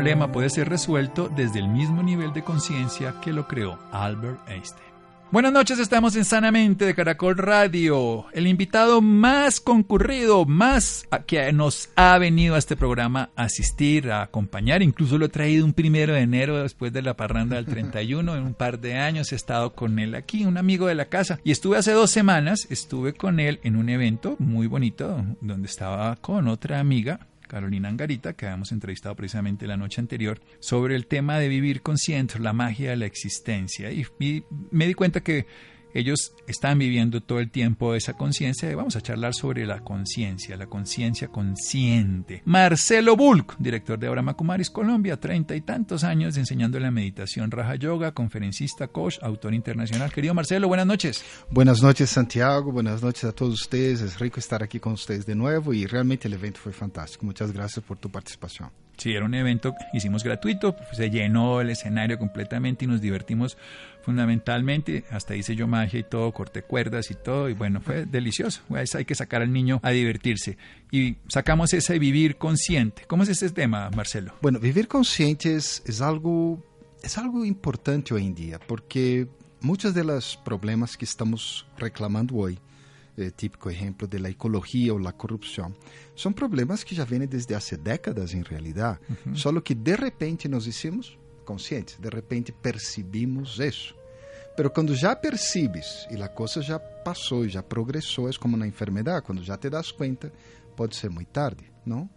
Problema puede ser resuelto desde el mismo nivel de conciencia que lo creó Albert Einstein. Buenas noches, estamos en Sanamente de Caracol Radio. El invitado más concurrido, más que nos ha venido a este programa a asistir, a acompañar, incluso lo he traído un primero de enero después de la parranda del 31, en un par de años he estado con él aquí, un amigo de la casa. Y estuve hace dos semanas, estuve con él en un evento muy bonito donde estaba con otra amiga, Carolina Angarita, que habíamos entrevistado precisamente la noche anterior, sobre el tema de vivir consciente, la magia de la existencia. Y, y me di cuenta que ellos están viviendo todo el tiempo esa conciencia y vamos a charlar sobre la conciencia, la conciencia consciente. Marcelo Bulk, director de Abraham Kumaris Colombia, treinta y tantos años enseñando la meditación Raja Yoga, conferencista, coach, autor internacional. Querido Marcelo, buenas noches. Buenas noches, Santiago. Buenas noches a todos ustedes. Es rico estar aquí con ustedes de nuevo y realmente el evento fue fantástico. Muchas gracias por tu participación. Sí, era un evento que hicimos gratuito, se llenó el escenario completamente y nos divertimos fundamentalmente. Hasta hice yo magia y todo, corté cuerdas y todo, y bueno, fue delicioso. Hay que sacar al niño a divertirse. Y sacamos ese vivir consciente. ¿Cómo es ese tema, Marcelo? Bueno, vivir consciente es, es algo, es algo importante hoy en día, porque muchos de los problemas que estamos reclamando hoy eh, típico ejemplo de la ecología o la corrupción, son problemas que ya vienen desde hace décadas en realidad, uh -huh. solo que de repente nos hicimos conscientes, de repente percibimos eso. Pero quando já percebes e a coisa já passou, já progressou, é como na enfermidade, quando já te das conta, pode ser muito tarde, não?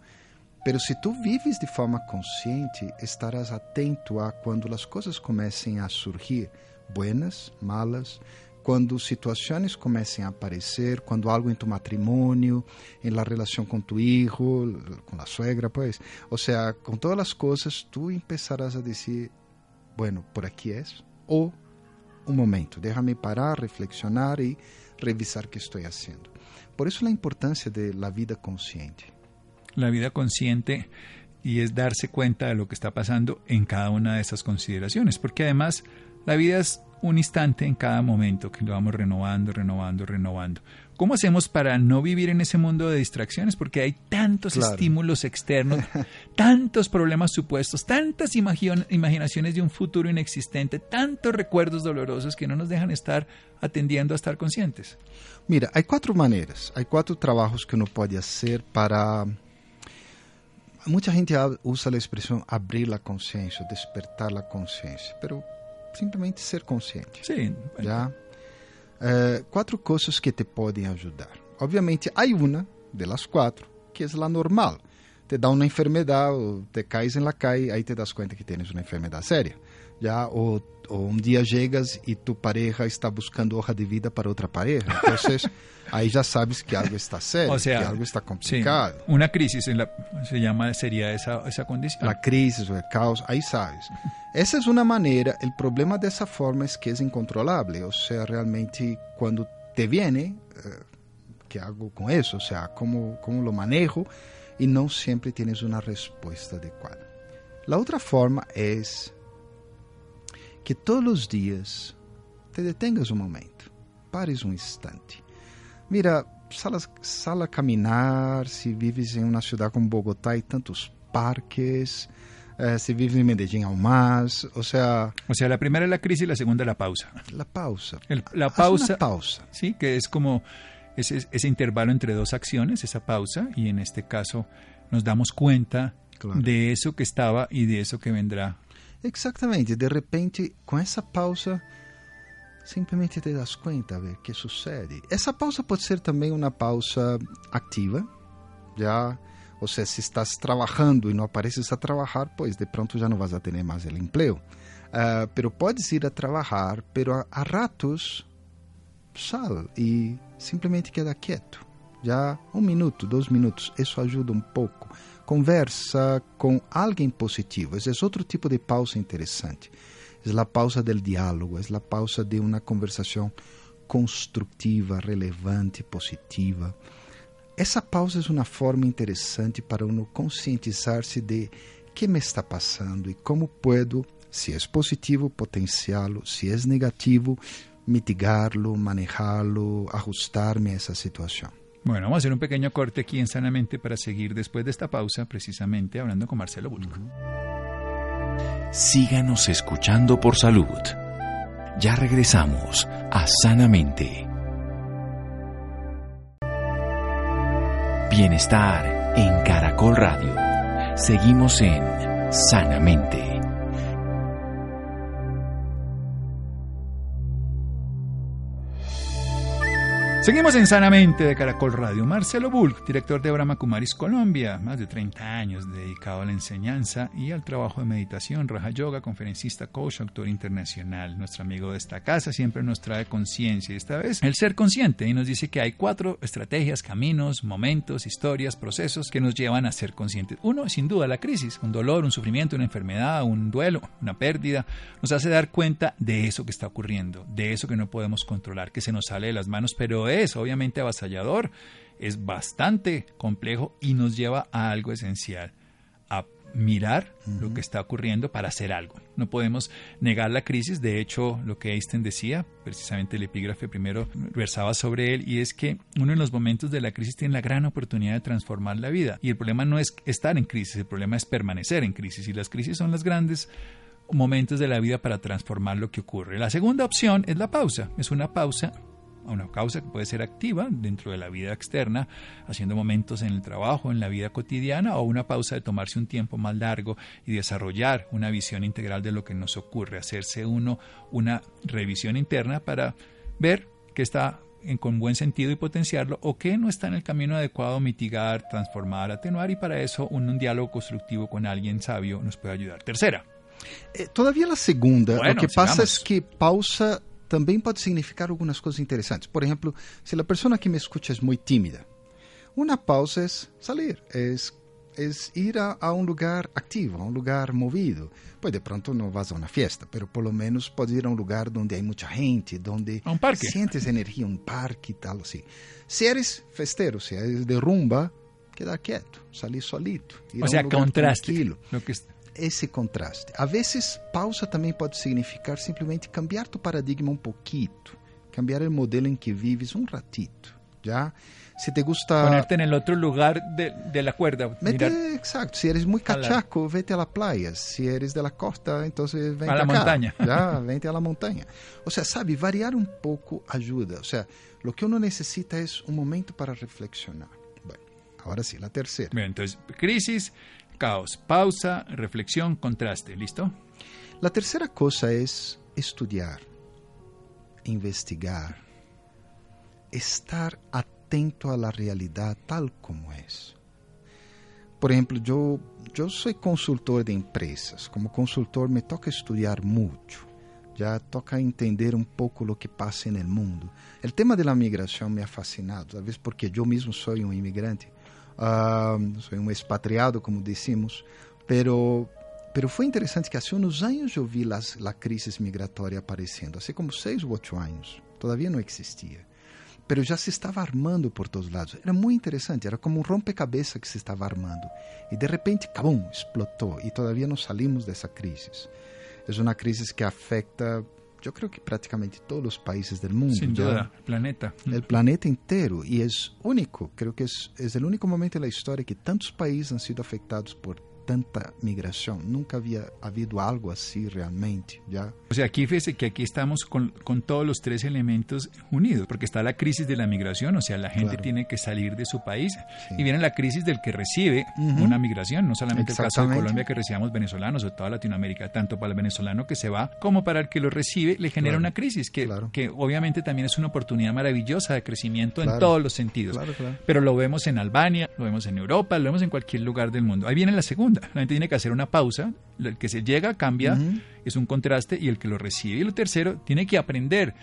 Pero se tu vives de forma consciente, estarás atento a quando as coisas comecem a surgir, buenas, malas, quando situações comecem a aparecer, quando algo em tu matrimônio, em la relação com tu hijo, com a suegra, pues, ou seja, com todas as coisas, tu empezarás a dizer, bueno, por aqui é, ou um momento, déjame parar, reflexionar e revisar o que estou fazendo. Por isso a importância de la vida consciente. La vida consciente y es darse cuenta de lo que está pasando en cada una de esas consideraciones, porque además la vida es un instante en cada momento que lo vamos renovando, renovando, renovando. ¿Cómo hacemos para no vivir en ese mundo de distracciones? Porque hay tantos claro. estímulos externos, tantos problemas supuestos, tantas imaginaciones de un futuro inexistente, tantos recuerdos dolorosos que no nos dejan estar atendiendo a estar conscientes. Mira, hay cuatro maneras, hay cuatro trabajos que uno puede hacer para... Mucha gente usa la expresión abrir la conciencia, despertar la conciencia, pero simplesmente ser consciente. Sim. Já? Uh, quatro coisas que te podem ajudar. Obviamente, há uma delas quatro que é a normal. Te dá uma enfermidade, ou te caes em la calle, aí te das conta que tens uma enfermidade séria. Já? Ou, ou um dia chegas e tu pareja está buscando hoja de vida para outra pareja. Então, aí já sabes que algo está sério, o sea, que algo está complicado. Sí, una crisis en la, se llama, sería esa, esa condición. La crisis o el caos, aí sabes. Essa é uma maneira, o problema dessa forma é que é incontrolável, ou seja, realmente quando te viene, uh, que hago com isso? Ou seja, como, como lo manejo e não sempre tienes uma resposta adequada. A outra forma é que todos os dias te detengas um momento, pares um instante. Mira, sala, sala a caminhar, se vives em uma cidade como Bogotá e tantos parques, eh, se vive en Medellín aún más, o sea... O sea, la primera es la crisis y la segunda la pausa. La pausa. El, la pausa. pausa. Sí, que es como ese, ese, intervalo entre dos acciones, esa pausa, y en este caso nos damos cuenta claro. de eso que estaba y de eso que vendrá. Exactamente, de repente, com essa pausa, simplesmente te das conta, ver que sucede. Essa pausa pode ser também uma pausa ativa, já ou seja, se estás trabalhando e não apareces a trabalhar, pois de pronto já não vas a ter mais o emprego. Uh, pero podes ir a trabalhar, pero a, a ratos sal e simplesmente queda quieto, Já um minuto, dois minutos, isso ajuda um pouco. Conversa com alguém positivo. Esse é outro tipo de pausa interessante. É a pausa do diálogo, é a pausa de uma conversação construtiva, relevante, positiva. Essa pausa é uma forma interessante para uno conscientizar-se de que me está passando e como puedo, se é positivo, potenciá-lo, se é negativo, mitigarlo, manejarlo, ajustarme a esa situación. Bueno, vamos a hacer un pequeño corte aquí en Sanamente para seguir después de esta pausa, precisamente hablando con Marcelo Bulco. Síganos escuchando por salud. Ya regresamos a Sanamente. Bienestar en Caracol Radio. Seguimos en Sanamente. Seguimos en Sanamente de Caracol Radio. Marcelo Bulk, director de Brahma Kumaris Colombia, más de 30 años dedicado a la enseñanza y al trabajo de meditación, Raja Yoga, conferencista, coach, autor internacional. Nuestro amigo de esta casa siempre nos trae conciencia y esta vez el ser consciente y nos dice que hay cuatro estrategias, caminos, momentos, historias, procesos que nos llevan a ser conscientes. Uno, sin duda, la crisis, un dolor, un sufrimiento, una enfermedad, un duelo, una pérdida, nos hace dar cuenta de eso que está ocurriendo, de eso que no podemos controlar, que se nos sale de las manos, pero es obviamente avasallador, es bastante complejo y nos lleva a algo esencial, a mirar lo que está ocurriendo para hacer algo. No podemos negar la crisis, de hecho lo que Einstein decía, precisamente el epígrafe primero versaba sobre él, y es que uno de los momentos de la crisis tiene la gran oportunidad de transformar la vida. Y el problema no es estar en crisis, el problema es permanecer en crisis, y las crisis son las grandes momentos de la vida para transformar lo que ocurre. La segunda opción es la pausa, es una pausa una causa que puede ser activa dentro de la vida externa, haciendo momentos en el trabajo, en la vida cotidiana, o una pausa de tomarse un tiempo más largo y desarrollar una visión integral de lo que nos ocurre, hacerse uno una revisión interna para ver qué está en, con buen sentido y potenciarlo o qué no está en el camino adecuado, mitigar, transformar, atenuar y para eso un, diálogo constructivo con alguien sabio nos puede ayudar. Tercera. Eh, todavía la segunda, lo que pasa es que pausa também pode significar algumas coisas interessantes. Por exemplo, se a pessoa que me escuta é muito tímida, uma pausa é sair, é, é ir a, a, um lugar ativo, a um lugar movido. Pois de pronto não vas a uma festa, mas pelo menos pode ir a um lugar onde há muita gente, onde um parque. sientes energia, um parque e tal assim. Se eres festeiro, se eres de rumba, quedar quieto, salir solito. Ir o sea, um contraste. Tranquilo. Lo que esse contraste. A vezes, pausa também pode significar simplesmente cambiar tu paradigma um pouquinho, cambiar o modelo em que vives um ratito, já? Se te gusta... Ponerte en el otro lugar de, de la cuerda. Mete, exacto. Si eres muy cachaco, vete a la playa. Si eres de la costa, entonces vente a la acá. montaña. Ya, vente a la montaña. O sea, sabe, variar un poco ayuda. O sea, lo que uno necesita es un momento para reflexionar. Bueno, ahora sí, la tercera. Bien, entonces, crisis, caos. Pausa, reflexión, contraste. ¿Listo? La tercera cosa es estudiar, investigar, estar atento a la realidad tal como es. Por ejemplo, yo, yo soy consultor de empresas. Como consultor me toca estudiar mucho. Ya toca entender un poco lo que pasa en el mundo. El tema de la migración me ha fascinado, tal vez porque yo mismo soy un inmigrante. Uh, sou um expatriado, como dissemos, pero pero foi interessante que há uns anos eu vi a crise migratória aparecendo, assim como seis ou oito anos, todavia não existia. Pero já se estava armando por todos lados. Era muito interessante, era como um rompecabezas que se estava armando. E de repente, cabum, explotou. E todavia não salimos dessa crise. É uma crise que afeta yo creo que prácticamente todos los países del mundo. Sin duda, el planeta. El planeta entero. Y es único, creo que es, es el único momento en la historia que tantos países han sido afectados por tanta migración. Nunca había habido algo así realmente. ¿ya? O sea, aquí fíjese que aquí estamos con, con todos los tres elementos unidos, porque está la crisis de la migración, o sea, la gente tiene que salir de su país, sí. y viene la crisis del que recibe uh -huh. una migración, no solamente el caso de Colombia que recibamos venezolanos o toda Latinoamérica, tanto para el venezolano que se va como para el que lo recibe, le genera claro. una crisis que, claro. que obviamente también es una oportunidad maravillosa de crecimiento en todos los sentidos. Pero lo vemos en Albania, lo vemos en Europa, lo vemos en cualquier lugar del mundo. Ahí viene la segunda la gente tiene que hacer una pausa, el que se llega cambia, uh -huh. es un contraste, y el que lo recibe. Y lo tercero, tiene que aprender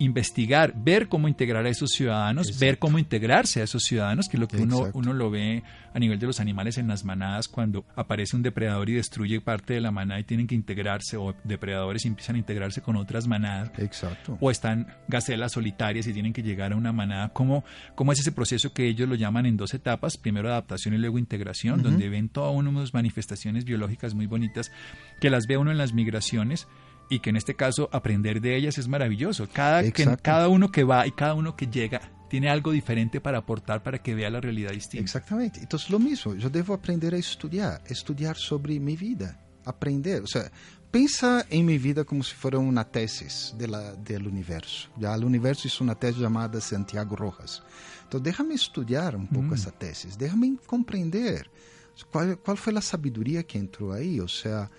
investigar, ver cómo integrar a esos ciudadanos, Exacto. ver cómo integrarse a esos ciudadanos, que es lo que uno, Exacto. uno lo ve a nivel de los animales en las manadas, cuando aparece un depredador y destruye parte de la manada y tienen que integrarse, o depredadores empiezan a integrarse con otras manadas, Exacto. o están gacelas solitarias y tienen que llegar a una manada. ¿Cómo, cómo es ese proceso que ellos lo llaman en dos etapas? Primero adaptación y luego integración, donde ven todas unas manifestaciones biológicas muy bonitas que las ve uno en las migraciones y que en este caso aprender de ellas es maravilloso. Cada, que, cada uno que va y cada uno que llega tiene algo diferente para aportar para que vea la realidad distinta. Exatamente. Então, lo mismo, eu devo aprender a estudar, estudar sobre minha vida, aprender. Ou seja, pensa em minha vida como se fosse uma tesis de la, del universo. Já o universo é uma tese chamada Santiago Rojas. Então, déjame estudar um pouco essa tesis, déjame compreender qual, qual foi a sabedoria que entrou aí, ou seja,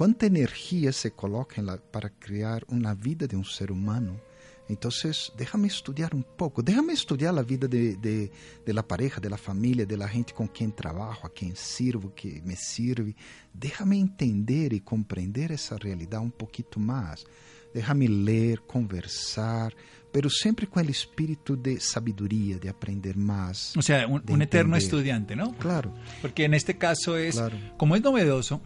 quanta energia se coloca la, para criar uma vida de um ser humano. Entonces, déjame estudiar un poco, déjame estudiar la vida de, de, de la pareja, de la familia, de la gente con quien trabajo, a quien sirvo, que me sirve. Déjame entender y comprender esa realidad un poquito más. Déjame leer, conversar, pero siempre con el espíritu de sabiduría, de aprender más. O sea, un, eterno estudiante, ¿no? Claro. Porque en este caso es, Claro. como es novedoso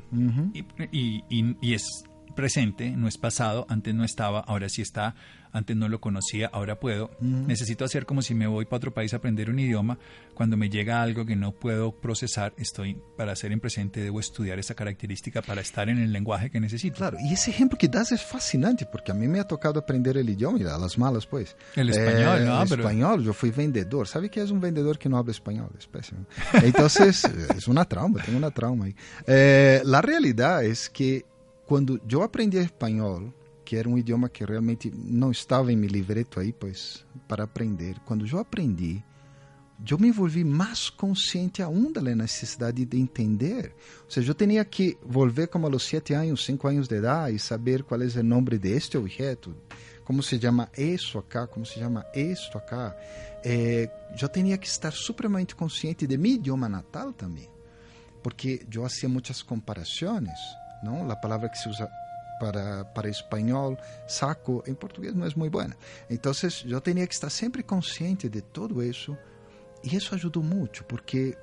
y, y- y- y es presente, no es pasado, antes no estaba, ahora sí está, antes no lo conocía, ahora puedo. Necesito hacer como si me voy para otro país a aprender un idioma. Cuando me llega algo que no puedo procesar, estoy, para ser en presente, debo estudiar esa característica para estar en el lenguaje que necesito. Claro, y ese ejemplo que das es fascinante, porque a mí me ha tocado aprender el idioma, y a las malas, pues. El español, Eh, ¿no? El Pero- español, yo fui vendedor. ¿Sabe qué es un vendedor que no habla español? Es pésimo. Entonces, es una trauma, tengo una trauma ahí. Eh, la realidad es que cuando yo aprendí español, que era un idioma que realmente no estaba en mi libreto ahí, pues, para aprender, cuando yo aprendí, eu me envolvi mais consciente aún da necessidade de entender. Ou seja, eu tinha que volver como a los sete anos, cinco anos de idade e saber qual é o nome de este objeto, como se chama isso acá, como se chama isto acá. Eh, eu tinha que estar supremamente consciente de meu idioma natal também, porque eu fazia muitas comparações, não? A palavra que se usa para, para espanhol, saco, em português não é muito boa. Então, eu tinha que estar sempre consciente de tudo isso e isso ajudou muito, porque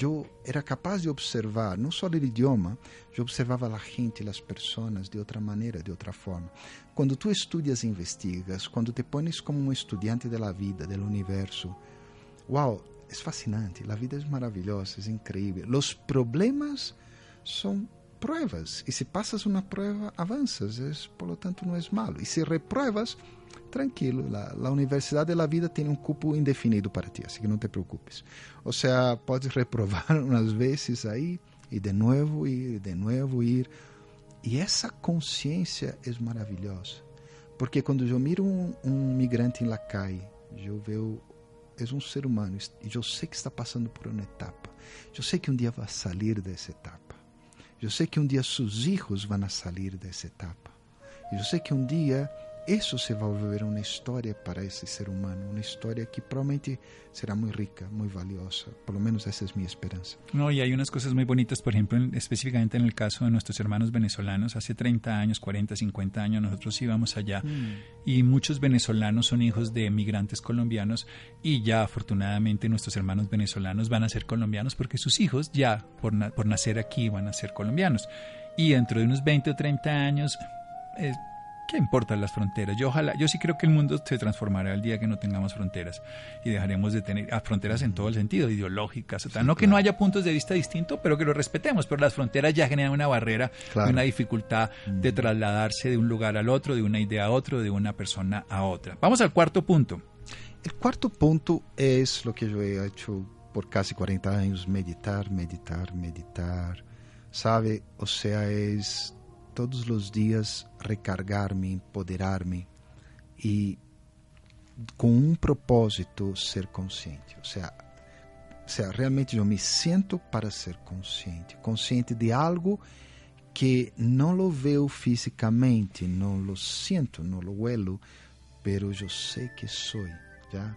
eu era capaz de observar não só o idioma, eu observava a gente, as pessoas de outra maneira, de outra forma. Quando tu estudas e investigas, quando te pones como um estudante da vida, do universo, wow, é fascinante, a vida é maravilhosa, é incrível. Os problemas são pruebas, e se passas uma prova, avanças, es, por lo tanto não é malo. E se repruebas, tranquilo, la, la universidad de la vida tiene un cupo indefinido para ti, así que no te preocupes. O sea, puedes reprobar unas veces ahí y de nuevo ir, de nuevo ir. Y esa conciencia es maravillosa, porque cuando yo miro un, un migrante en la calle, yo veo, es un ser humano y yo sé que está pasando por una etapa. Yo sé que un día va a salir de esa etapa. Yo sé que un día sus hijos van a salir de esa etapa. Y yo sé que un día isso se vai volver uma história para esse ser humano, uma história que provavelmente será muito rica, muito valiosa. Por lo menos essa é minha esperança. No, y hay unas cosas muy bonitas, por ejemplo, en- específicamente en el caso de nuestros hermanos venezolanos. Hace 30 años, 40, 50 años, nosotros íbamos allá y muchos venezolanos son hijos de migrantes colombianos y ya afortunadamente nuestros hermanos venezolanos van a ser colombianos porque sus hijos ya por, na- por nacer aquí van a ser colombianos. Y dentro de unos 20 o 30 años... eh, ¿Qué importan las fronteras? Yo ojalá, yo sí creo que el mundo se transformará el día que no tengamos fronteras y dejaremos de tener ah, fronteras en todo el sentido, ideológicas, tal. no que no haya puntos de vista distintos, pero que lo respetemos, pero las fronteras ya generan una barrera, Claro. una dificultad de trasladarse de un lugar al otro, de una idea a otro, de una persona a otra. Vamos al cuarto punto. O quarto ponto é o que eu he hecho por quase 40 anos, meditar, meditar, meditar. Sabe? O sea, é todos os dias recargar-me, empoderar-me e com um propósito ser consciente. Ou seja, o sea, realmente eu me sinto para ser consciente, consciente de algo que não lo veo fisicamente, não lo siento, não lo huelo, pero eu sei que sou, já.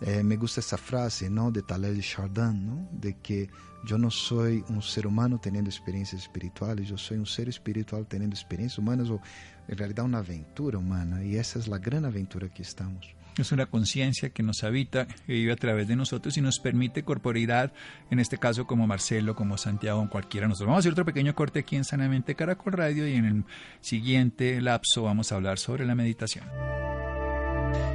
Eh, me gusta esa frase, ¿no? De Taleb de Chardin, ¿no? De que yo no soy un ser humano teniendo experiencias espirituales, yo soy un ser espiritual teniendo experiencias humanas o en realidad una aventura humana y esa es la gran aventura que estamos. Es una conciencia que nos habita, que vive a través de nosotros y nos permite corporeidad, en este caso como Marcelo, como Santiago, en cualquiera de nosotros. Vamos a hacer otro pequeño corte aquí en Sanamente Caracol Radio y en el siguiente lapso vamos a hablar sobre la meditación.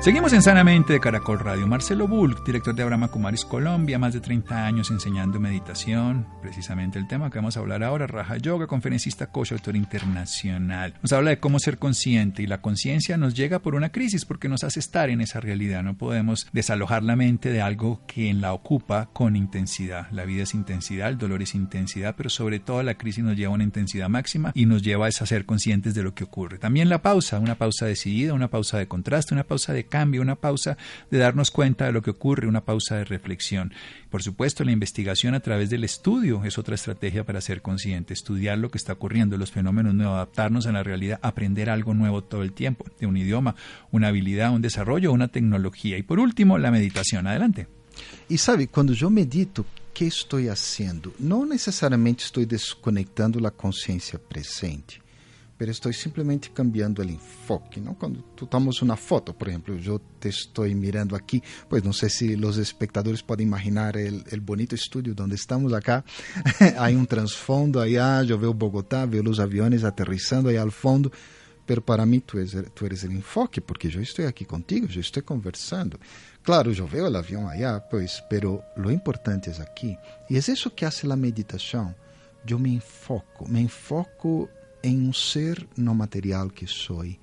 Seguimos en Sanamente de Caracol Radio. Marcelo Bull, director de Abraham Kumaris Colombia, más de 30 años enseñando meditación, precisamente el tema que vamos a hablar ahora, Raja Yoga, conferencista, coach, autor internacional. Nos habla de cómo ser consciente y la conciencia nos llega por una crisis porque nos hace estar en esa realidad. No podemos desalojar la mente de algo que la ocupa con intensidad. La vida es intensidad, el dolor es intensidad, pero sobre todo la crisis nos lleva a una intensidad máxima y nos lleva a ser conscientes de lo que ocurre. También la pausa, una pausa decidida, una pausa de contraste, una pausa de cambio, una pausa de darnos cuenta de lo que ocurre, una pausa de reflexión. Por supuesto, la investigación a través del estudio es otra estrategia para ser consciente, estudiar lo que está ocurriendo, los fenómenos nuevos, adaptarnos a la realidad, aprender algo nuevo todo el tiempo, de un idioma, una habilidad, un desarrollo, una tecnología. Y por último, la meditación. Adelante. Y sabe, cuando yo medito, ¿qué estoy haciendo? No necesariamente estoy desconectando la conciencia presente pero estoy simplemente cambiando el enfoque, ¿no? Cuando tomas una foto, por ejemplo, yo te estoy mirando aquí, pues no sé si los espectadores pueden imaginar el, el bonito estudio donde estamos acá, hay un trasfondo allá, yo veo Bogotá, veo los aviones aterrizando allá al fondo, pero para mí tú eres, tú eres el enfoque, porque yo estoy aquí contigo, yo estoy conversando. Claro, yo veo el avión allá, pues, pero lo importante es aquí. Y es eso que hace la meditación. Yo me enfoco, me enfoco em um ser no material que sou, eh,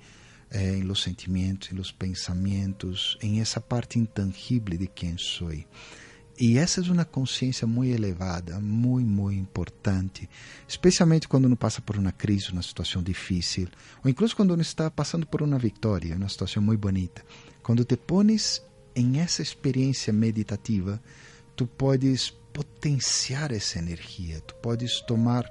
em los sentimentos, em los pensamentos, em essa parte intangível de quem sou. E essa é uma consciência muito elevada, muito, muito importante, especialmente quando uno passa por uma crise, uma situação difícil, ou incluso quando uno está passando por uma vitória, uma situação muito bonita. Quando te pones em essa experiência meditativa, tu podes potenciar essa energia, tu podes tomar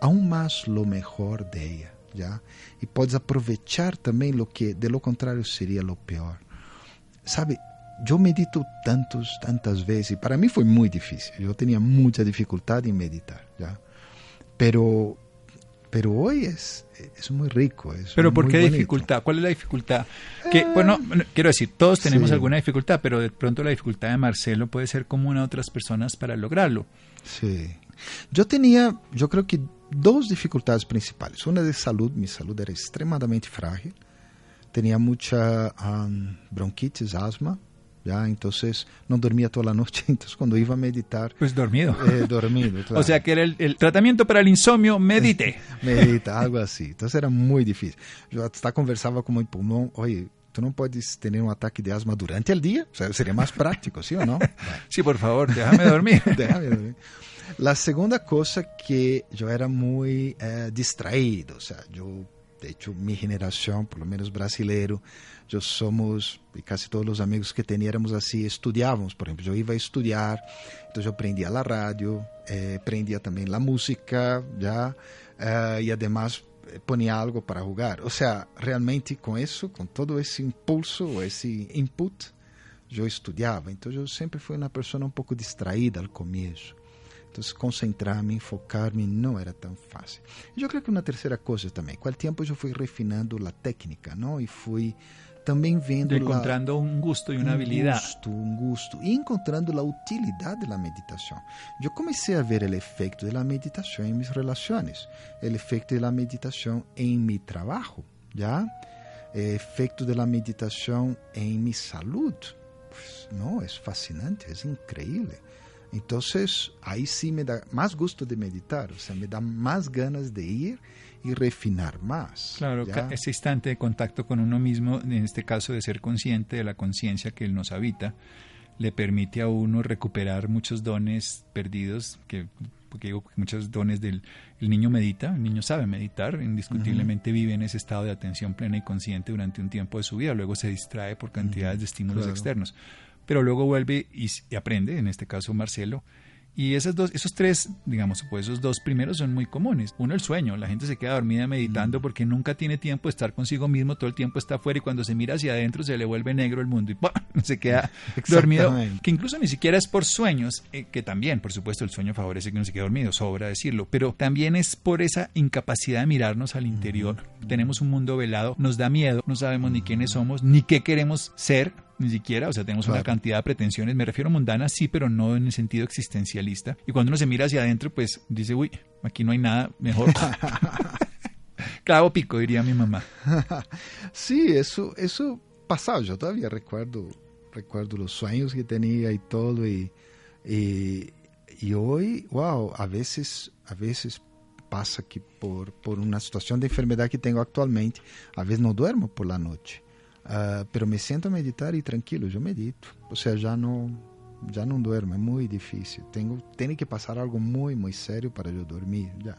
aún más lo mejor de ella, ¿ya? Y puedes aprovechar también lo que de lo contrario sería lo peor. Sabe, yo medito tantos, tantas veces, y para mí fue muy difícil, yo tenía mucha dificultad en meditar, ¿ya? Pero, pero hoy es, es muy rico. Es pero ¿por qué bonito. dificultad? ¿Cuál es la dificultad? Que, bueno, quiero decir, todos tenemos Sí. alguna dificultad, pero de pronto la dificultad de Marcelo puede ser común a otras personas para lograrlo. Sí. Yo tenía, yo creo que dos dificultades principales. Una de salud, mi salud era extremadamente frágil. Tenía mucha um, bronquitis, asma, ya, entonces no dormía toda la noche. Entonces cuando iba a meditar, Pues dormido. eh, dormido. claro. O sea que era el, el tratamiento para el insomnio, medite. medita, algo así. Entonces era muy difícil. Yo hasta conversaba con mi pulmón, oye, tú no puedes tener un ataque de asma durante el día, o sea, sería más práctico, ¿sí o no? Sí, por favor, déjame dormir. Déjame dormir. La segunda cosa que yo era muy eh, distraído, o sea, yo, de hecho, mi generación, por lo menos brasileiro, yo somos, y casi todos los amigos que teníamos así, estudiábamos, por ejemplo, yo iba a estudiar, entonces yo prendía la radio, eh, prendía también la música, ya, eh, y además eh, ponía algo para jugar. O sea, realmente con eso, con todo ese impulso, ese input, yo estudiaba. Entonces yo siempre fui una persona un poco distraída al comienzo. Entonces concentrarme, enfocarme no era tan fácil. Yo creo que una tercera cosa también, con el tiempo yo fui refinando la técnica, ¿no? Y fui también viendo la- Encontrando un gusto y una un habilidad. gusto, un gusto. Y encontrando la utilidad de la meditación. Yo comencé a ver el efecto de la meditación en mis relaciones, el efecto de la meditación en mi trabajo, ¿ya? El efecto de la meditación en mi salud. Pues, no, es fascinante, es increíble. Entonces, ahí sí me da más gusto de meditar, o sea, me da más ganas de ir y refinar más. Claro, ese instante de contacto con uno mismo, en este caso de ser consciente de la conciencia que nos habita, le permite a uno recuperar muchos dones perdidos que porque digo que muchos dones del el niño medita, el niño sabe meditar, indiscutiblemente vive en ese estado de atención plena y consciente durante un tiempo de su vida, luego se distrae por cantidades de estímulos externos, pero luego vuelve y, y aprende, en este caso Marcelo, y esos dos, esos tres, digamos, pues esos dos primeros son muy comunes. Uno, el sueño. La gente se queda dormida meditando mm. porque nunca tiene tiempo de estar consigo mismo, todo el tiempo está afuera y cuando se mira hacia adentro se le vuelve negro el mundo y se queda dormido. Que incluso ni siquiera es por sueños, eh, que también, por supuesto, el sueño favorece que uno se quede dormido, sobra decirlo, pero también es por esa incapacidad de mirarnos al interior. Mm. Tenemos un mundo velado, nos da miedo, no sabemos ni quiénes somos, ni qué queremos ser ni siquiera, o sea, tenemos una cantidad de pretensiones, me refiero a mundanas, sí, pero no en el sentido existencialista. Y cuando uno se mira hacia adentro, pues dice, uy, aquí no hay nada mejor. Clavo pico, diría mi mamá. sí, eso, eso pasaba, yo todavía recuerdo, recuerdo los sueños que tenía y todo, y, y, y hoy, wow, a veces, a veces pasa que por, por una situación de enfermedad que tengo actualmente, a veces no duermo por la noche. Uh, pero me siento a meditar e tranquilo, eu medito. Ou seja, já não, já não duermo, é muito difícil. Tenho, tenho que passar algo muito, muito sério para eu dormir. Já.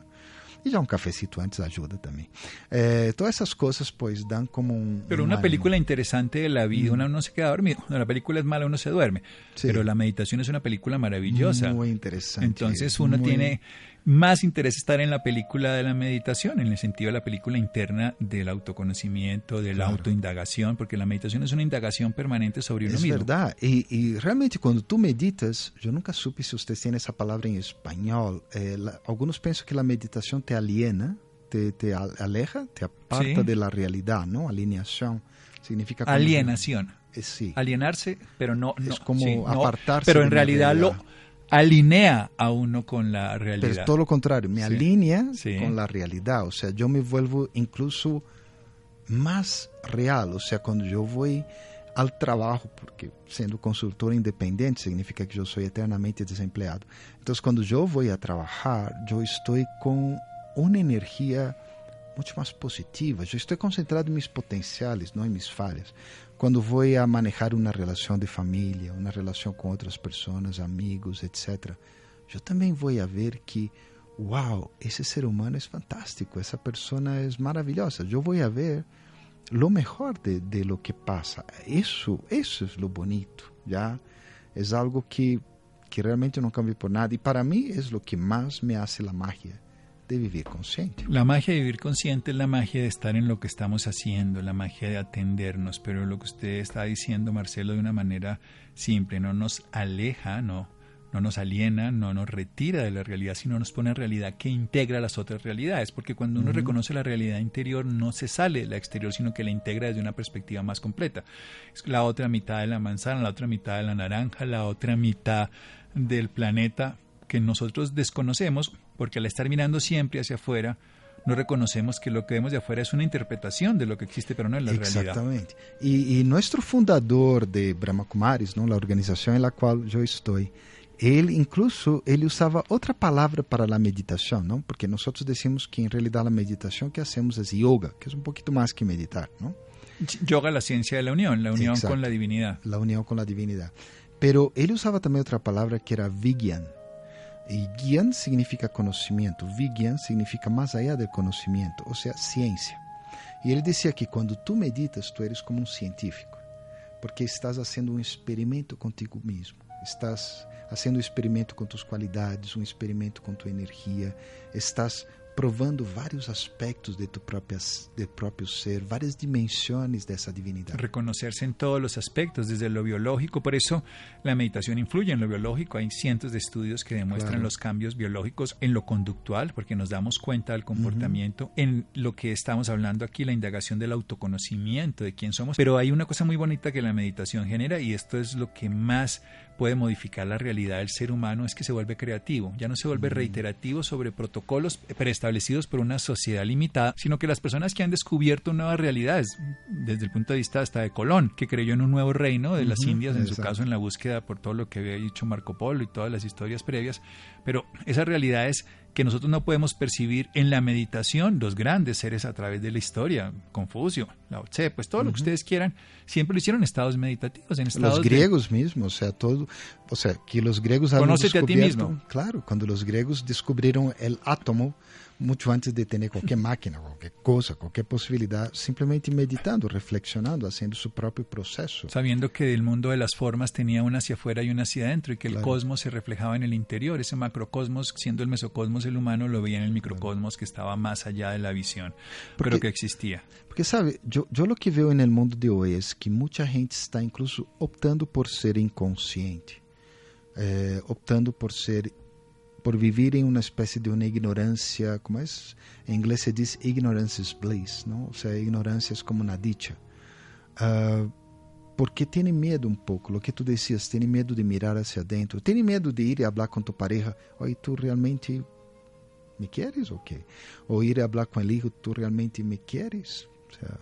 E já um cafecito antes ajuda também. Eh, todas essas coisas, pues, dan como un. Pero una película interesante de la vida, mm. uno no se queda dormido. Cuando la película es mala, uno se duerme. Sí. Pero la meditación es una película maravillosa. Muy interesante. Entonces uno muy... tiene más interés estar en la película de la meditación, en el sentido de la película interna del autoconocimiento, de la autoindagación, porque la meditación es una indagación permanente sobre uno mismo. Es verdad, y, y, realmente cuando tú meditas, yo nunca supe si ustedes tienen esa palabra en español, eh, la, algunos piensan que la meditación te aliena, te, te aleja, te aparta sí. de la realidad, ¿no? Alineación significa... Alienación. Eh, sí. Alienarse, pero no... Es como sí, apartarse. No, pero en realidad lo alinea a uno con la realidad. Pero es todo lo contrario, me sí. alinea sí. con la realidad. O sea, yo me vuelvo incluso más real. O sea, cuando yo voy al trabajo, porque siendo consultor independiente significa que yo soy eternamente desempleado. Entonces, cuando yo voy a trabajar, yo estoy con una energía mucho más positiva. Yo estoy concentrado en mis potenciales, no en mis fallas. Quando vou a manejar uma relação de família, uma relação com outras pessoas, amigos, etc., eu também vou a ver que, uau, esse ser humano é fantástico, essa pessoa é maravilhosa. Eu vou a ver lo mejor de, de lo que passa. Isso, isso é lo bonito, já é algo que que realmente não cambia por nada. E para mim é o que mais me hace a magia de vivir consciente. La magia de vivir consciente es la magia de estar en lo que estamos haciendo, la magia de atendernos, pero lo que usted está diciendo, Marcelo, de una manera simple, no nos aleja, no, no nos aliena, no nos retira de la realidad, sino nos pone en realidad que integra las otras realidades, porque cuando uno uh -huh. reconoce la realidad interior no se sale de la exterior, sino que la integra desde una perspectiva más completa. Es la otra mitad de la manzana, la otra mitad de la naranja, la otra mitad del planeta que nosotros desconocemos porque al estar mirando siempre hacia afuera, no reconocemos que lo que vemos de afuera es una interpretación de lo que existe, pero no es la Exactamente. realidad. Exactamente. Y, y, nuestro fundador de Brahma Kumaris, ¿no? la organización en la cual yo estoy, él incluso él usaba otra palabra para la meditación, ¿no? Porque nosotros decimos que en realidad la meditación que hacemos es yoga, que es un poquito más que meditar, ¿no? Yoga, la ciencia de la unión, la unión Exacto. con la divinidad. La unión con la divinidad. Pero él usaba también otra palabra que era vigyan, y Gyan significa conocimiento, Vigyan significa más allá del conocimiento, o sea, ciencia. Y él decía que cuando tú meditas, tú eres como un científico, porque estás haciendo un experimento contigo mismo, estás haciendo um experimento com tuas qualidades, um experimento com tua energia, estás provando vários aspectos de tu propia, de propio ser, varias dimensiones de esa divinidad. Reconocerse en todos los aspectos, desde lo biológico, por eso la meditación influye en lo biológico. Hay cientos de estudios que demuestran claro. los cambios biológicos en lo conductual, porque nos damos cuenta del comportamiento, uh -huh. en lo que estamos hablando aquí, la indagación del autoconocimiento de quién somos. Pero hay una cosa muy bonita que la meditación genera y esto es lo que más puede modificar la realidad del ser humano es que se vuelve creativo, ya no se vuelve reiterativo sobre protocolos preestablecidos por una sociedad limitada, sino que las personas que han descubierto nuevas realidades, desde el punto de vista hasta de Colón, que creyó en un nuevo reino de las uh -huh, Indias, en exacto. su caso en la búsqueda por todo lo que había dicho Marco Polo y todas las historias previas, pero esas realidades que nosotros no podemos percibir en la meditación los grandes seres a través de la historia, Confucio, Lao Tse, pues todo lo que ustedes quieran, siempre lo hicieron en estados meditativos, en estados Los griegos mismos, o sea, todo, o sea, que los griegos habían descubierto, a ti mismo. claro, cuando los griegos descubrieron el átomo, mucho antes de tener cualquier máquina, cualquier cosa, cualquier posibilidad, simplemente meditando, reflexionando, haciendo su propio proceso. Sabiendo que el mundo de las formas tenía una hacia afuera y una hacia adentro y que el cosmos se reflejaba en el interior, ese macrocosmos, siendo el mesocosmos el humano, lo veía en el microcosmos que estaba más allá de la visión, pero que existía. Porque, sabe, yo, yo lo que veo en el mundo de hoy es que mucha gente está incluso optando por ser inconsciente, eh, optando por ser por vivir em uma espécie de uma ignorância, como é? Em inglês se diz ignorance is bliss, não? Ou seja, ignorância é como na dicha. Uh, porque tem medo um pouco, o que tu dizias, tem medo de mirar hacia dentro, tem medo de ir e falar com tu pareja, oi, tu realmente me queres ou okay? Ou ir a falar com o hijo, tu realmente me queres? O sea,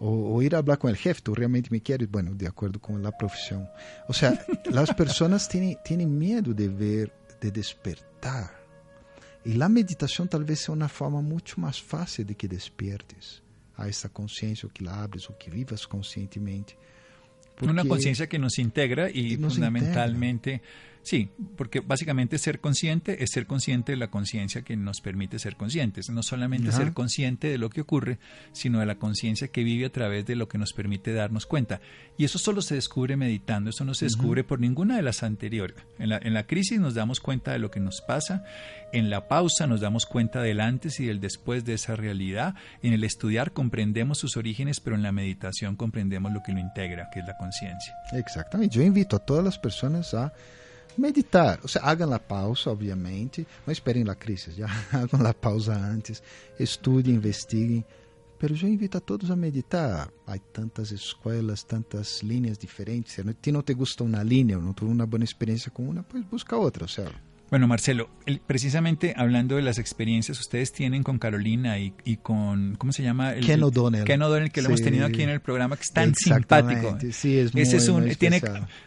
ou, ou, ir a falar com o jefe, tu realmente me queres? Bueno, de acordo com a profissão. Ou seja, as pessoas têm, têm medo de ver, de despertar meditar. E a meditação talvez seja uma forma muito mais fácil de que despiertes a essa consciência, ou que la abres, ou que vivas conscientemente. Una conciencia que nos integra y nos fundamentalmente integra. Sí, porque básicamente ser consciente es ser consciente de la conciencia que nos permite ser conscientes. No solamente Ajá. ser consciente de lo que ocurre, sino de la conciencia que vive a través de lo que nos permite darnos cuenta. Y eso solo se descubre meditando, eso no se descubre Ajá. por ninguna de las anteriores. En la, en la crisis nos damos cuenta de lo que nos pasa, en la pausa nos damos cuenta del antes y del después de esa realidad, en el estudiar comprendemos sus orígenes, pero en la meditación comprendemos lo que lo integra, que es la conciencia. Exactamente. Yo invito a todas las personas a meditar. O sea, hagan la pausa, obviamente, não esperem a crise, já hagam a pausa antes, estudem, investiguem. Pero eu invito a todos a meditar. Há tantas escolas, tantas linhas diferentes. Se não te gusta uma linha ou não tuve uma boa experiência com uma, pues busca outra. O sea, Bueno, Marcelo, el, precisamente hablando de las experiencias ustedes tienen con Carolina y, y con, ¿cómo se llama? El, Ken O'Donnell. Ken O'Donnell, que sí. lo hemos tenido aquí en el programa, que es tan simpático. Sí, es muy, Ese es un, muy tiene,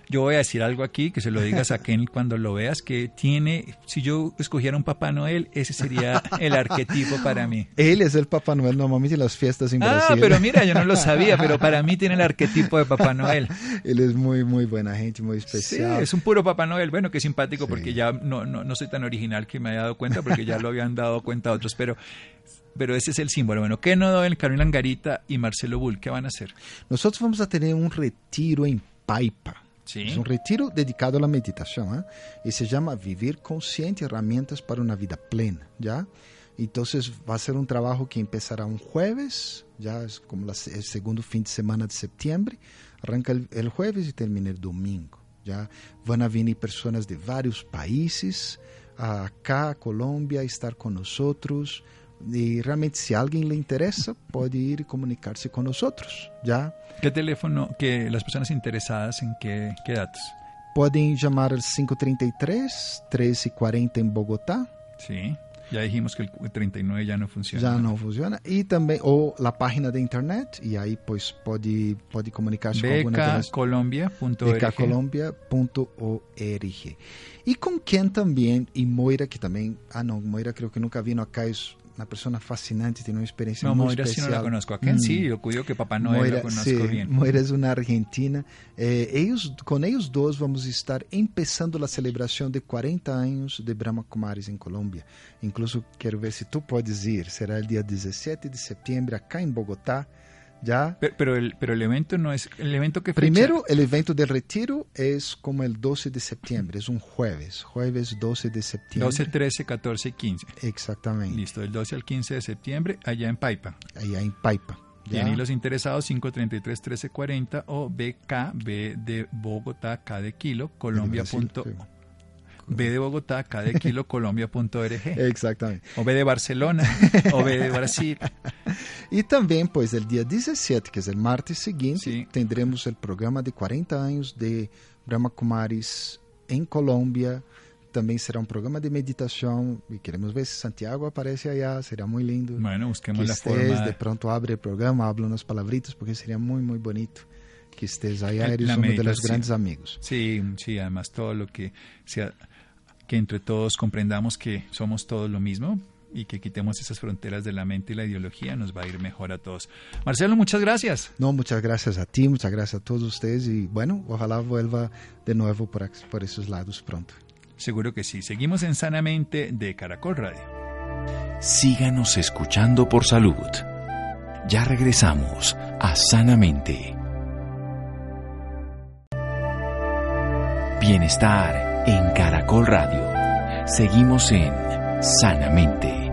Yo voy a decir algo aquí, que se lo digas a Ken cuando lo veas, que tiene, si yo escogiera un Papá Noel, ese sería el arquetipo para mí. Él es el Papá Noel normalmente en las fiestas en ah, Brasil. Ah, pero mira, yo no lo sabía, pero para mí tiene el arquetipo de Papá Noel. Él es muy, muy buena gente, muy especial. Sí, es un puro Papá Noel. Bueno, que simpático sí. porque ya no, no, no soy tan original que me haya dado cuenta, porque ya lo habían dado cuenta otros, pero pero ese es el símbolo. Bueno, ¿qué no el Carolina Angarita y Marcelo Bull? ¿Qué van a hacer? Nosotros vamos a tener un retiro en Paipa. Sí. Es un retiro dedicado a la meditación ¿eh? y se llama Vivir Consciente, herramientas para una vida plena, ¿ya? Entonces va a ser un trabajo que empezará un jueves, ya es como la, el segundo fin de semana de septiembre, arranca el, el jueves y termina el domingo, ¿ya? Van a venir personas de varios países, acá a Colômbia, estar com nós outros. E realmente, se alguém lhe interessa, pode ir e comunicar-se com nós outros. Já. Que telefone que as pessoas interessadas em que, que dados? Podem chamar al 533 1340 em Bogotá. Sim. Ya dijimos que el 39 ya no funciona. Já não funciona. E também, ou a página da internet, e aí pois pode, pode comunicar-se com alguma delas. bkcolombia.org. E com quem também, e Moira, que também, ah não, Moira creo que nunca vino acá, es una persona fascinante, tiene una experiencia no, muy Moira especial. sí no la conozco. A Ken mm. sí, yo cuido que Papá Noel Moira, la conozco sí, bien. Moira es una argentina. Eh, ellos, con ellos dos vamos a estar empezando la celebración de 40 años de Brahma Kumaris en Colombia. Incluso quiero ver si tú puedes ir. Será el día 17 de septiembre acá en Bogotá. ¿Ya? Pero, pero, el, pero el evento no es el evento que Primero, el evento del retiro es como el 12 de septiembre, es un jueves, jueves 12 de septiembre. 12, 13, 14 y 15. Exactamente. Listo, del 12 al 15 de septiembre, allá en Paipa. Allá en Paipa. Bien, y los interesados 533 1340 o BKB de Bogotá, K de kilo, Colombia. B de Bogotá, K de kilo, colombia.org. Exactamente. O B de Barcelona, o B de Brasil. E também, pois, o dia 17, que é o martes seguinte, Sí. tendremos o programa de 40 anos de Brahma Kumaris em Colômbia. Também será um programa de meditação e queremos ver se Santiago aparece allá, seria muito lindo. Bueno, busquemos que la estés, forma. de pronto abre o programa, habla umas palavritas, porque seria muito, muito bonito que estés allá. Eres um dos meditación. grandes amigos. Sí, sí, además todo lo que sea que entre todos comprendamos que somos todos lo mismo y que quitemos esas fronteras de la mente y la ideología, nos va a ir mejor a todos. Marcelo, muchas gracias. No, muchas gracias a ti, muchas gracias a todos ustedes y bueno, ojalá vuelva de nuevo por, por esos lados pronto. Seguro que sí. Seguimos en Sanamente de Caracol Radio. Síganos escuchando por salud. Ya regresamos a Sanamente. Bienestar en Caracol Radio. Seguimos en Sanamente.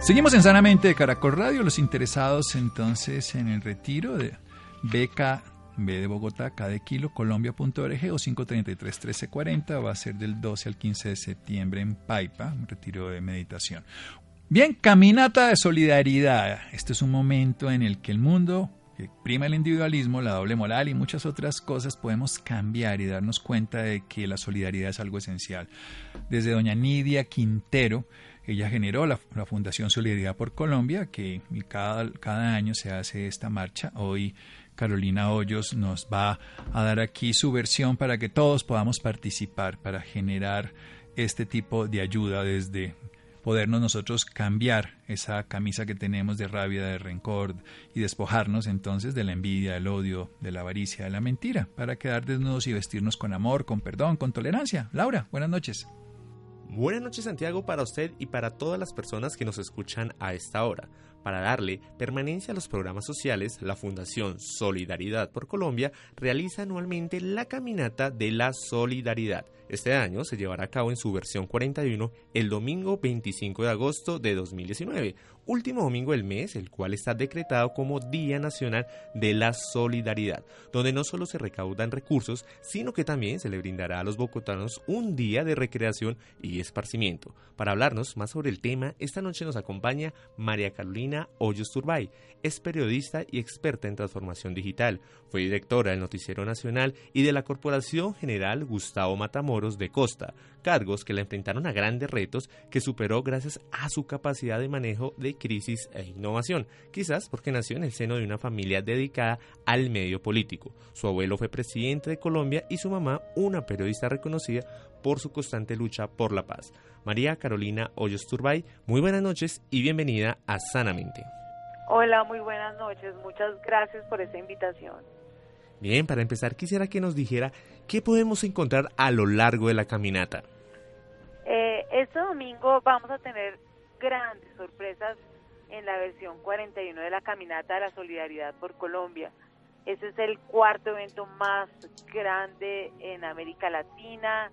Seguimos en Sanamente de Caracol Radio. Los interesados entonces en el retiro de beca B de Bogotá, K de Kilo, Colombia.org o 533-1340 va a ser del 12 al 15 de septiembre en Paipa, un retiro de meditación. Bien, caminata de solidaridad. Este es un momento en el que el mundo que prima el individualismo, la doble moral y muchas otras cosas, podemos cambiar y darnos cuenta de que la solidaridad es algo esencial. Desde doña Nidia Quintero, ella generó la, Fundación Solidaridad por Colombia, que cada, cada año se hace esta marcha. Hoy Carolina Hoyos nos va a dar aquí su versión para que todos podamos participar, para generar este tipo de ayuda desde podernos nosotros cambiar esa camisa que tenemos de rabia, de rencor y despojarnos entonces de la envidia, del odio, de la avaricia, de la mentira, para quedar desnudos y vestirnos con amor, con perdón, con tolerancia. Laura, buenas noches. Buenas noches Santiago para usted y para todas las personas que nos escuchan a esta hora. Para darle permanencia a los programas sociales, la Fundación Solidaridad por Colombia realiza anualmente la Caminata de la Solidaridad. Este año se llevará a cabo en su versión 41 el domingo 25 de agosto de 2019, último domingo del mes, el cual está decretado como Día Nacional de la Solidaridad, donde no solo se recaudan recursos, sino que también se le brindará a los bogotanos un día de recreación y esparcimiento. Para hablarnos más sobre el tema, esta noche nos acompaña María Carolina Hoyos Turbay. Es periodista y experta en transformación digital. Fue directora del Noticiero Nacional y de la Corporación General Gustavo Matamoros de Costa, cargos que la enfrentaron a grandes retos que superó gracias a su capacidad de manejo de crisis e innovación, quizás porque nació en el seno de una familia dedicada al medio político. Su abuelo fue presidente de Colombia y su mamá una periodista reconocida por su constante lucha por la paz. María Carolina Hoyos Turbay, muy buenas noches y bienvenida a Sanamente. Hola, muy buenas noches. Muchas gracias por esta invitación. Bien, para empezar quisiera que nos dijera qué podemos encontrar a lo largo de la caminata. Eh, este domingo vamos a tener grandes sorpresas en la versión 41 de la Caminata de la Solidaridad por Colombia. Ese es el cuarto evento más grande en América Latina.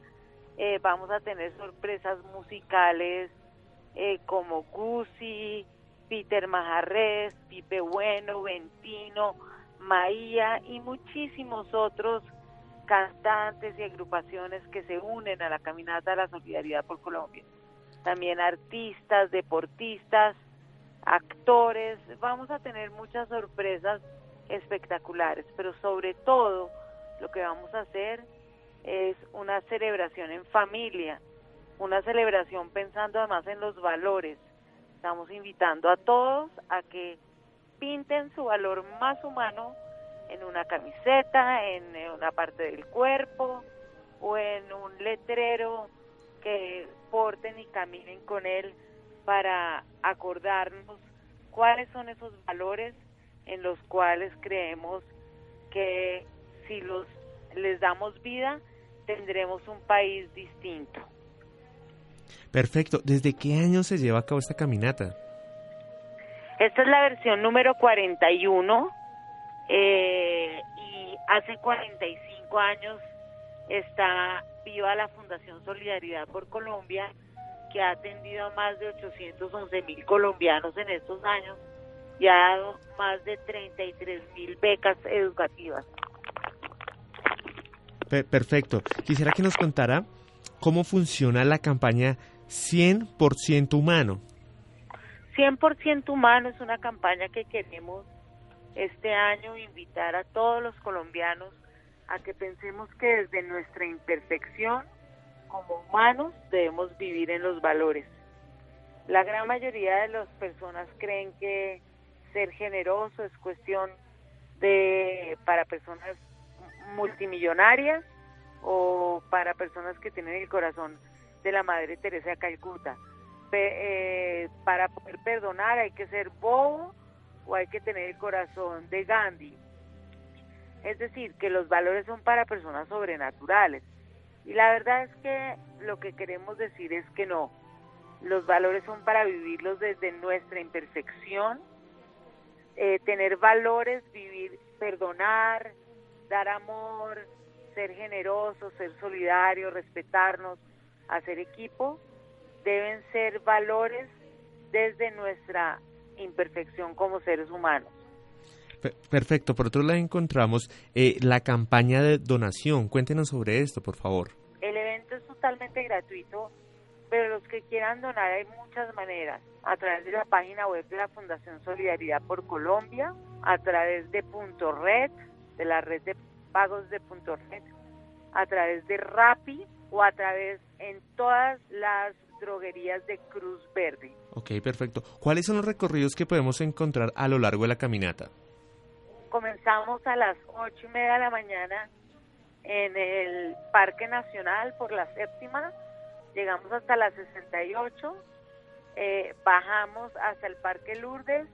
Eh, vamos a tener sorpresas musicales eh, como Gucci, Peter Majarres, Pipe Bueno, Ventino, Maía y muchísimos otros cantantes y agrupaciones que se unen a la Caminata de la Solidaridad por Colombia también artistas, deportistas, actores. Vamos a tener muchas sorpresas espectaculares, pero sobre todo lo que vamos a hacer es una celebración en familia, una celebración pensando además en los valores. Estamos invitando a todos a que pinten su valor más humano en una camiseta, en una parte del cuerpo o en un letrero que porten y caminen con Él para acordarnos cuáles son esos valores en los cuales creemos que si los les damos vida tendremos un país distinto. Perfecto. ¿Desde qué año se lleva a cabo esta caminata? Esta es la versión número 41 eh, y hace 45 años está viva la Fundación Solidaridad por Colombia, que ha atendido a más de 811 mil colombianos en estos años y ha dado más de 33 mil becas educativas. Perfecto. Quisiera que nos contara cómo funciona la campaña 100% humano. 100% humano es una campaña que queremos este año invitar a todos los colombianos a que pensemos que desde nuestra imperfección como humanos debemos vivir en los valores. La gran mayoría de las personas creen que ser generoso es cuestión de para personas multimillonarias o para personas que tienen el corazón de la Madre Teresa de Calcuta. Eh, para poder perdonar hay que ser bobo o hay que tener el corazón de Gandhi. Es decir, que los valores son para personas sobrenaturales. Y la verdad es que lo que queremos decir es que no. Los valores son para vivirlos desde nuestra imperfección, eh, tener valores, vivir, perdonar, dar amor, ser generoso, ser solidario, respetarnos, hacer equipo, deben ser valores desde nuestra imperfección como seres humanos. Perfecto. Por otro lado encontramos eh, la campaña de donación. Cuéntenos sobre esto, por favor. El evento es totalmente gratuito, pero los que quieran donar hay muchas maneras. A través de la página web de la Fundación Solidaridad por Colombia, a través de Punto Red, de la red de pagos de Punto Red, a través de Rappi o a través en todas las droguerías de Cruz Verde. Ok, perfecto. ¿Cuáles son los recorridos que podemos encontrar a lo largo de la caminata? Comenzamos a las ocho y media de la mañana en el Parque Nacional por la séptima, llegamos hasta la 68, eh, bajamos hasta el Parque Lourdes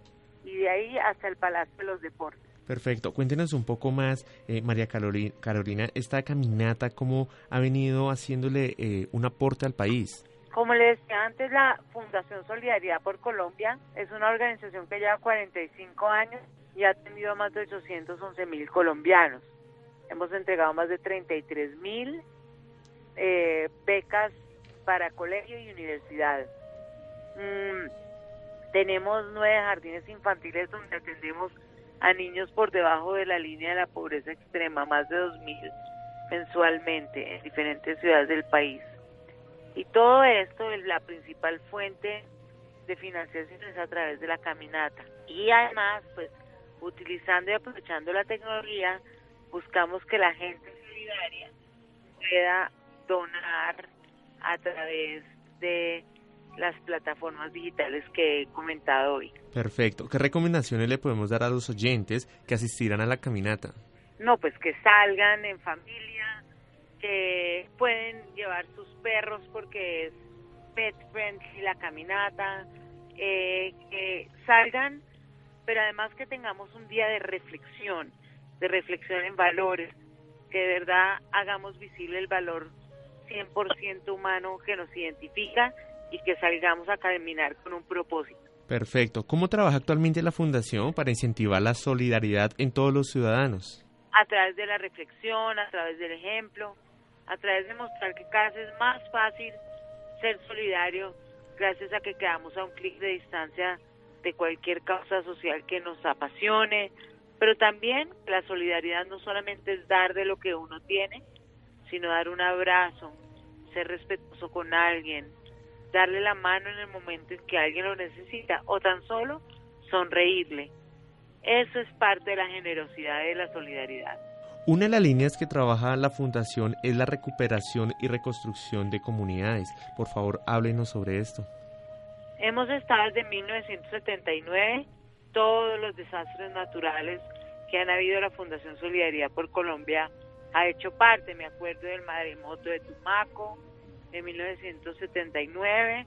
y de ahí hasta el Palacio de los Deportes. Perfecto. Cuéntenos un poco más, eh, María Carolina, esta caminata, cómo ha venido haciéndole eh, un aporte al país. Como le decía antes, la Fundación Solidaridad por Colombia es una organización que lleva 45 años y ha atendido a más de 811 mil colombianos. Hemos entregado más de 33 mil eh, becas para colegio y universidades. Mm, tenemos nueve jardines infantiles donde atendemos a niños por debajo de la línea de la pobreza extrema, más de 2.000 mensualmente en diferentes ciudades del país. Y todo esto es la principal fuente de financiación es a través de la caminata. Y además, pues, utilizando y aprovechando la tecnología, buscamos que la gente solidaria pueda donar a través de las plataformas digitales que he comentado hoy. Perfecto. ¿Qué recomendaciones le podemos dar a los oyentes que asistirán a la caminata? No, pues que salgan en familia, que pueden llevar sus perros porque es pet friendly la caminata, eh, que salgan, pero además que tengamos un día de reflexión, de reflexión en valores, que de verdad hagamos visible el valor 100% humano que nos identifica y que salgamos a caminar con un propósito. Perfecto. ¿Cómo trabaja actualmente la Fundación para incentivar la solidaridad en todos los ciudadanos? A través de la reflexión, a través del ejemplo, a través de mostrar que cada vez es más fácil ser solidario gracias a que quedamos a un clic de distancia de cualquier causa social que nos apasione, pero también la solidaridad no solamente es dar de lo que uno tiene, sino dar un abrazo, ser respetuoso con alguien, darle la mano en el momento en que alguien lo necesita o tan solo sonreírle. Eso es parte de la generosidad y de la solidaridad. Una de las líneas que trabaja la Fundación es la recuperación y reconstrucción de comunidades. Por favor, háblenos sobre esto. Hemos estado desde 1979, todos los desastres naturales que han habido la Fundación Solidaridad por Colombia ha hecho parte, me acuerdo del maremoto de Tumaco, de 1979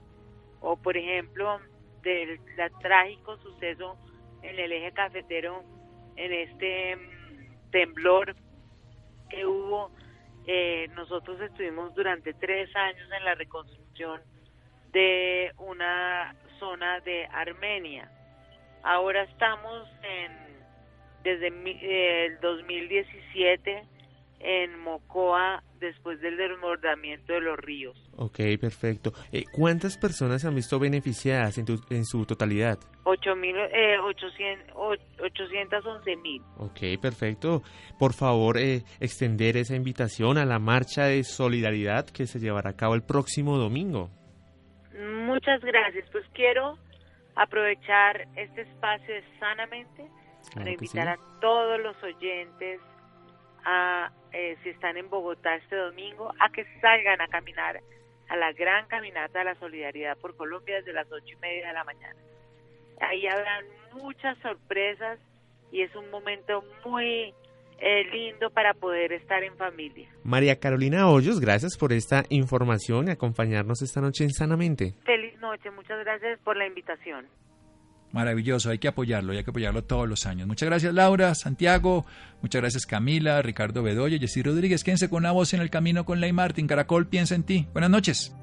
o por ejemplo del trágico suceso en el eje cafetero en este mm, temblor que hubo. Eh, nosotros estuvimos durante tres años en la reconstrucción de una zona de Armenia ahora estamos en desde eh, el 2017 en Mocoa después del desbordamiento de los ríos. Ok, perfecto. Eh, ¿Cuántas personas han visto beneficiadas en, en su totalidad? 811 mil. Ok, perfecto. Por favor, eh, extender esa invitación a la marcha de solidaridad que se llevará a cabo el próximo domingo. Muchas gracias. Pues quiero aprovechar este espacio de sanamente para invitar a todos los oyentes a, eh, si están en Bogotá este domingo, a que salgan a caminar a la gran caminata de la solidaridad por Colombia desde las ocho y media de la mañana. Ahí habrán muchas sorpresas y es un momento muy eh, lindo para poder estar en familia. María Carolina Hoyos, gracias por esta información y acompañarnos esta noche en Sanamente. Feliz noche, muchas gracias por la invitación. Maravilloso, hay que apoyarlo, hay que apoyarlo todos los años. Muchas gracias Laura, Santiago, muchas gracias Camila, Ricardo Bedoya, Jessy Rodríguez. Quédense con una voz en el camino con Ley Martin. Caracol piensa en ti. Buenas noches.